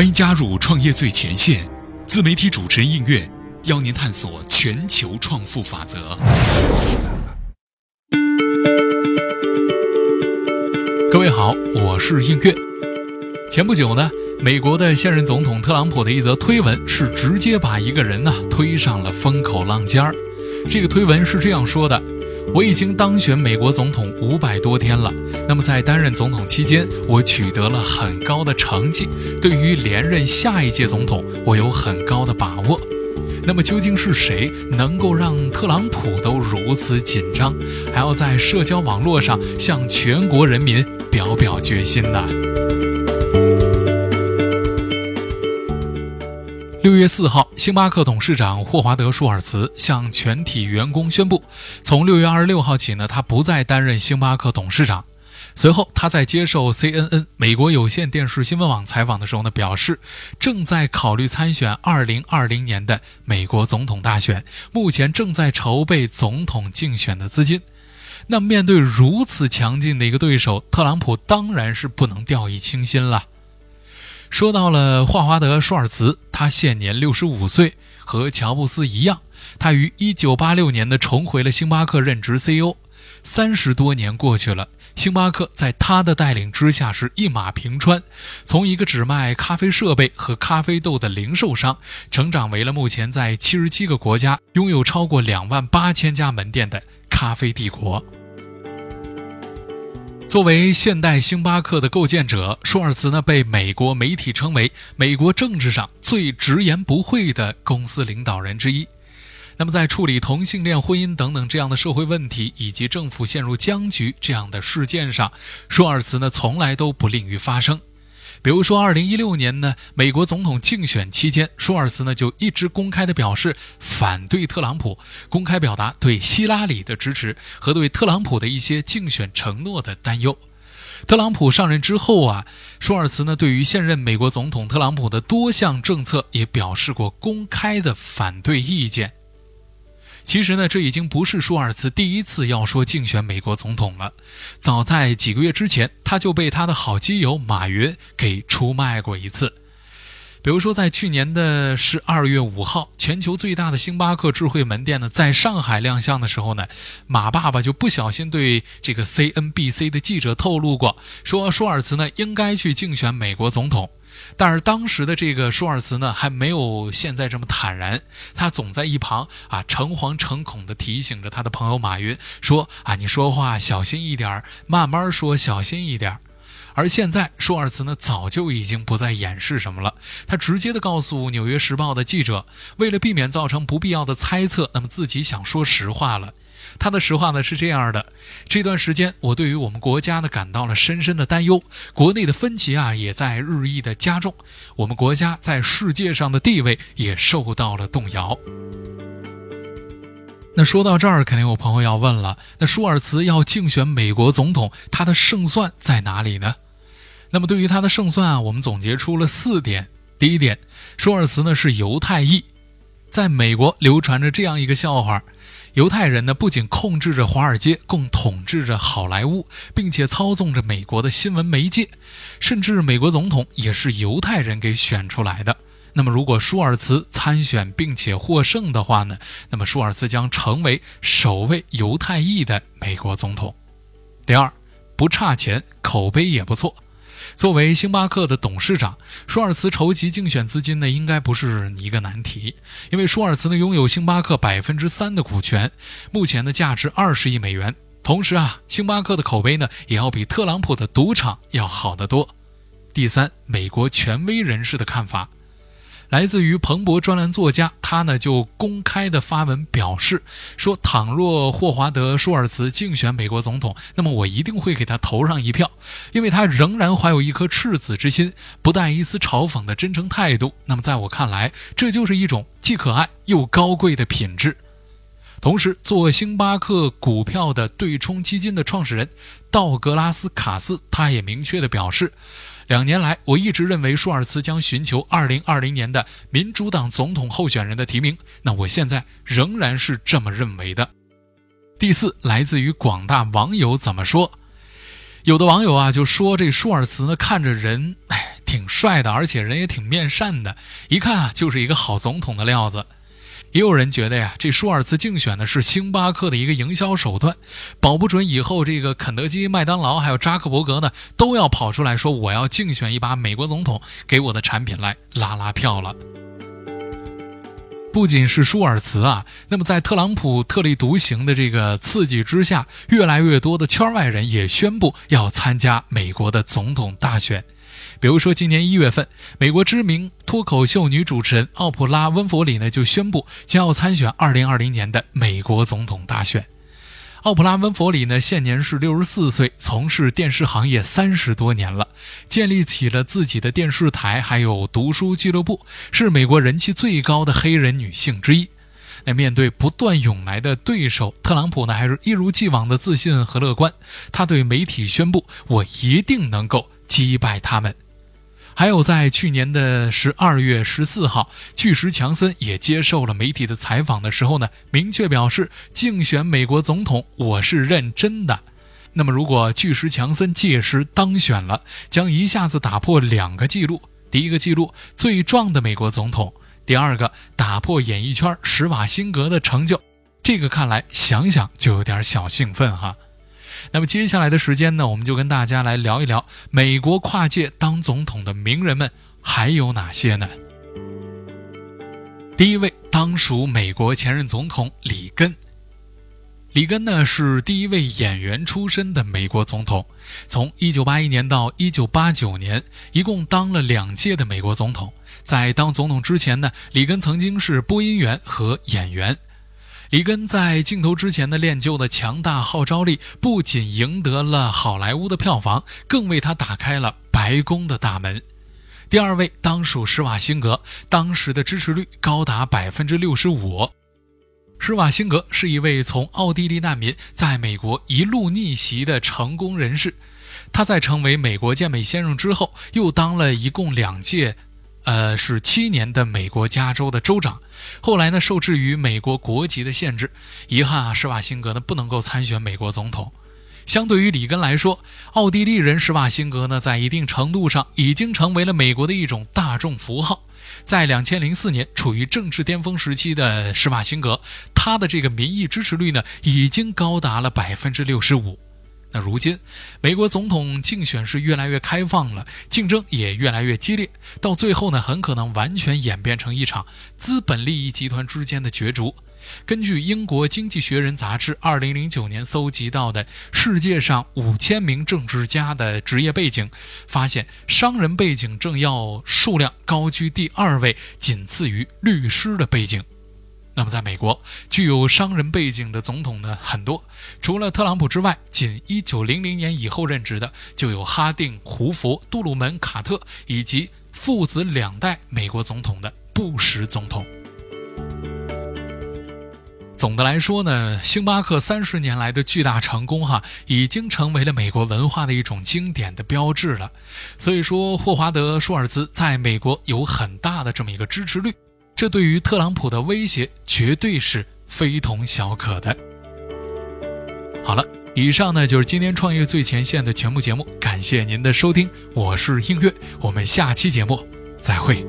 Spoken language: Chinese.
欢迎加入创业最前线，自媒体主持人应月邀您探索全球创富法则。各位好，我是应月。前不久呢，美国的现任总统特朗普的一则推文是直接把一个人呢推上了风口浪尖儿。这个推文是这样说的。我已经当选美国总统五百多天了。那么在担任总统期间，我取得了很高的成绩。对于连任下一届总统，我有很高的把握。那么究竟是谁能够让特朗普都如此紧张，还要在社交网络上向全国人民表表决心呢？六月四号，星巴克董事长霍华德·舒尔茨向全体员工宣布，从六月二十六号起呢，他不再担任星巴克董事长。随后，他在接受 CNN 美国有线电视新闻网采访的时候呢，表示正在考虑参选二零二零年的美国总统大选，目前正在筹备总统竞选的资金。那面对如此强劲的一个对手，特朗普当然是不能掉以轻心了。说到了霍华德·舒尔茨，他现年六十五岁，和乔布斯一样，他于一九八六年的重回了星巴克任职 CEO。三十多年过去了，星巴克在他的带领之下是一马平川，从一个只卖咖啡设备和咖啡豆的零售商，成长为了目前在七十七个国家拥有超过两万八千家门店的咖啡帝国。作为现代星巴克的构建者，舒尔茨呢被美国媒体称为美国政治上最直言不讳的公司领导人之一。那么，在处理同性恋婚姻等等这样的社会问题，以及政府陷入僵局这样的事件上，舒尔茨呢从来都不吝于发声。比如说，二零一六年呢，美国总统竞选期间，舒尔茨呢就一直公开的表示反对特朗普，公开表达对希拉里的支持和对特朗普的一些竞选承诺的担忧。特朗普上任之后啊，舒尔茨呢对于现任美国总统特朗普的多项政策也表示过公开的反对意见。其实呢，这已经不是舒尔茨第一次要说竞选美国总统了。早在几个月之前，他就被他的好基友马云给出卖过一次。比如说，在去年的十二月五号，全球最大的星巴克智慧门店呢，在上海亮相的时候呢，马爸爸就不小心对这个 CNBC 的记者透露过，说舒尔茨呢应该去竞选美国总统。但是当时的这个舒尔茨呢，还没有现在这么坦然，他总在一旁啊诚惶诚恐地提醒着他的朋友马云说：“啊，你说话小心一点，慢慢说，小心一点。”而现在，舒尔茨呢早就已经不再掩饰什么了，他直接的告诉《纽约时报》的记者，为了避免造成不必要的猜测，那么自己想说实话了。他的实话呢是这样的：这段时间，我对于我们国家呢感到了深深的担忧，国内的分歧啊也在日益的加重，我们国家在世界上的地位也受到了动摇。那说到这儿，肯定有朋友要问了：那舒尔茨要竞选美国总统，他的胜算在哪里呢？那么对于他的胜算啊，我们总结出了四点。第一点，舒尔茨呢是犹太裔，在美国流传着这样一个笑话。犹太人呢，不仅控制着华尔街，共统治着好莱坞，并且操纵着美国的新闻媒介，甚至美国总统也是犹太人给选出来的。那么，如果舒尔茨参选并且获胜的话呢？那么，舒尔茨将成为首位犹太裔的美国总统。第二，不差钱，口碑也不错。作为星巴克的董事长，舒尔茨筹集竞选资金呢，应该不是一个难题。因为舒尔茨呢拥有星巴克百分之三的股权，目前呢价值二十亿美元。同时啊，星巴克的口碑呢也要比特朗普的赌场要好得多。第三，美国权威人士的看法。来自于彭博专栏作家，他呢就公开的发文表示说：“倘若霍华德·舒尔茨竞选美国总统，那么我一定会给他投上一票，因为他仍然怀有一颗赤子之心，不带一丝嘲讽的真诚态度。那么在我看来，这就是一种既可爱又高贵的品质。”同时，做星巴克股票的对冲基金的创始人道格拉斯·卡斯，他也明确的表示。两年来，我一直认为舒尔茨将寻求2020年的民主党总统候选人的提名。那我现在仍然是这么认为的。第四，来自于广大网友怎么说？有的网友啊就说这舒尔茨呢看着人，哎。挺帅的，而且人也挺面善的，一看啊就是一个好总统的料子。也有人觉得呀，这舒尔茨竞选的是星巴克的一个营销手段，保不准以后这个肯德基、麦当劳还有扎克伯格呢，都要跑出来说我要竞选一把美国总统，给我的产品来拉拉票了。不仅是舒尔茨啊，那么在特朗普特立独行的这个刺激之下，越来越多的圈外人也宣布要参加美国的总统大选。比如说，今年一月份，美国知名脱口秀女主持人奥普拉·温弗里呢就宣布将要参选2020年的美国总统大选。奥普拉·温弗里呢现年是六十四岁，从事电视行业三十多年了，建立起了自己的电视台，还有读书俱乐部，是美国人气最高的黑人女性之一。那面对不断涌来的对手，特朗普呢还是一如既往的自信和乐观。他对媒体宣布：“我一定能够击败他们。”还有，在去年的十二月十四号，巨石强森也接受了媒体的采访的时候呢，明确表示竞选美国总统，我是认真的。那么，如果巨石强森届时当选了，将一下子打破两个记录：第一个记录最壮的美国总统；第二个打破演艺圈施瓦辛格的成就。这个看来想想就有点小兴奋哈。那么接下来的时间呢，我们就跟大家来聊一聊美国跨界当总统的名人们还有哪些呢？第一位当属美国前任总统里根。里根呢是第一位演员出身的美国总统，从1981年到1989年，一共当了两届的美国总统。在当总统之前呢，里根曾经是播音员和演员。里根在镜头之前的练就的强大号召力，不仅赢得了好莱坞的票房，更为他打开了白宫的大门。第二位当属施瓦辛格，当时的支持率高达百分之六十五。施瓦辛格是一位从奥地利难民在美国一路逆袭的成功人士，他在成为美国健美先生之后，又当了一共两届。呃，是七年的美国加州的州长，后来呢，受制于美国国籍的限制，遗憾啊，施瓦辛格呢不能够参选美国总统。相对于里根来说，奥地利人施瓦辛格呢，在一定程度上已经成为了美国的一种大众符号。在两千零四年处于政治巅峰时期的施瓦辛格，他的这个民意支持率呢，已经高达了百分之六十五。那如今，美国总统竞选是越来越开放了，竞争也越来越激烈，到最后呢，很可能完全演变成一场资本利益集团之间的角逐。根据英国《经济学人》杂志2009年搜集到的世界上五千名政治家的职业背景，发现商人背景政要数量高居第二位，仅次于律师的背景。那么，在美国，具有商人背景的总统呢很多，除了特朗普之外，仅1900年以后任职的就有哈定、胡佛、杜鲁门、卡特以及父子两代美国总统的布什总统。总的来说呢，星巴克三十年来的巨大成功，哈，已经成为了美国文化的一种经典的标志了。所以说，霍华德·舒尔茨在美国有很大的这么一个支持率。这对于特朗普的威胁绝对是非同小可的。好了，以上呢就是今天创业最前线的全部节目，感谢您的收听，我是音乐，我们下期节目再会。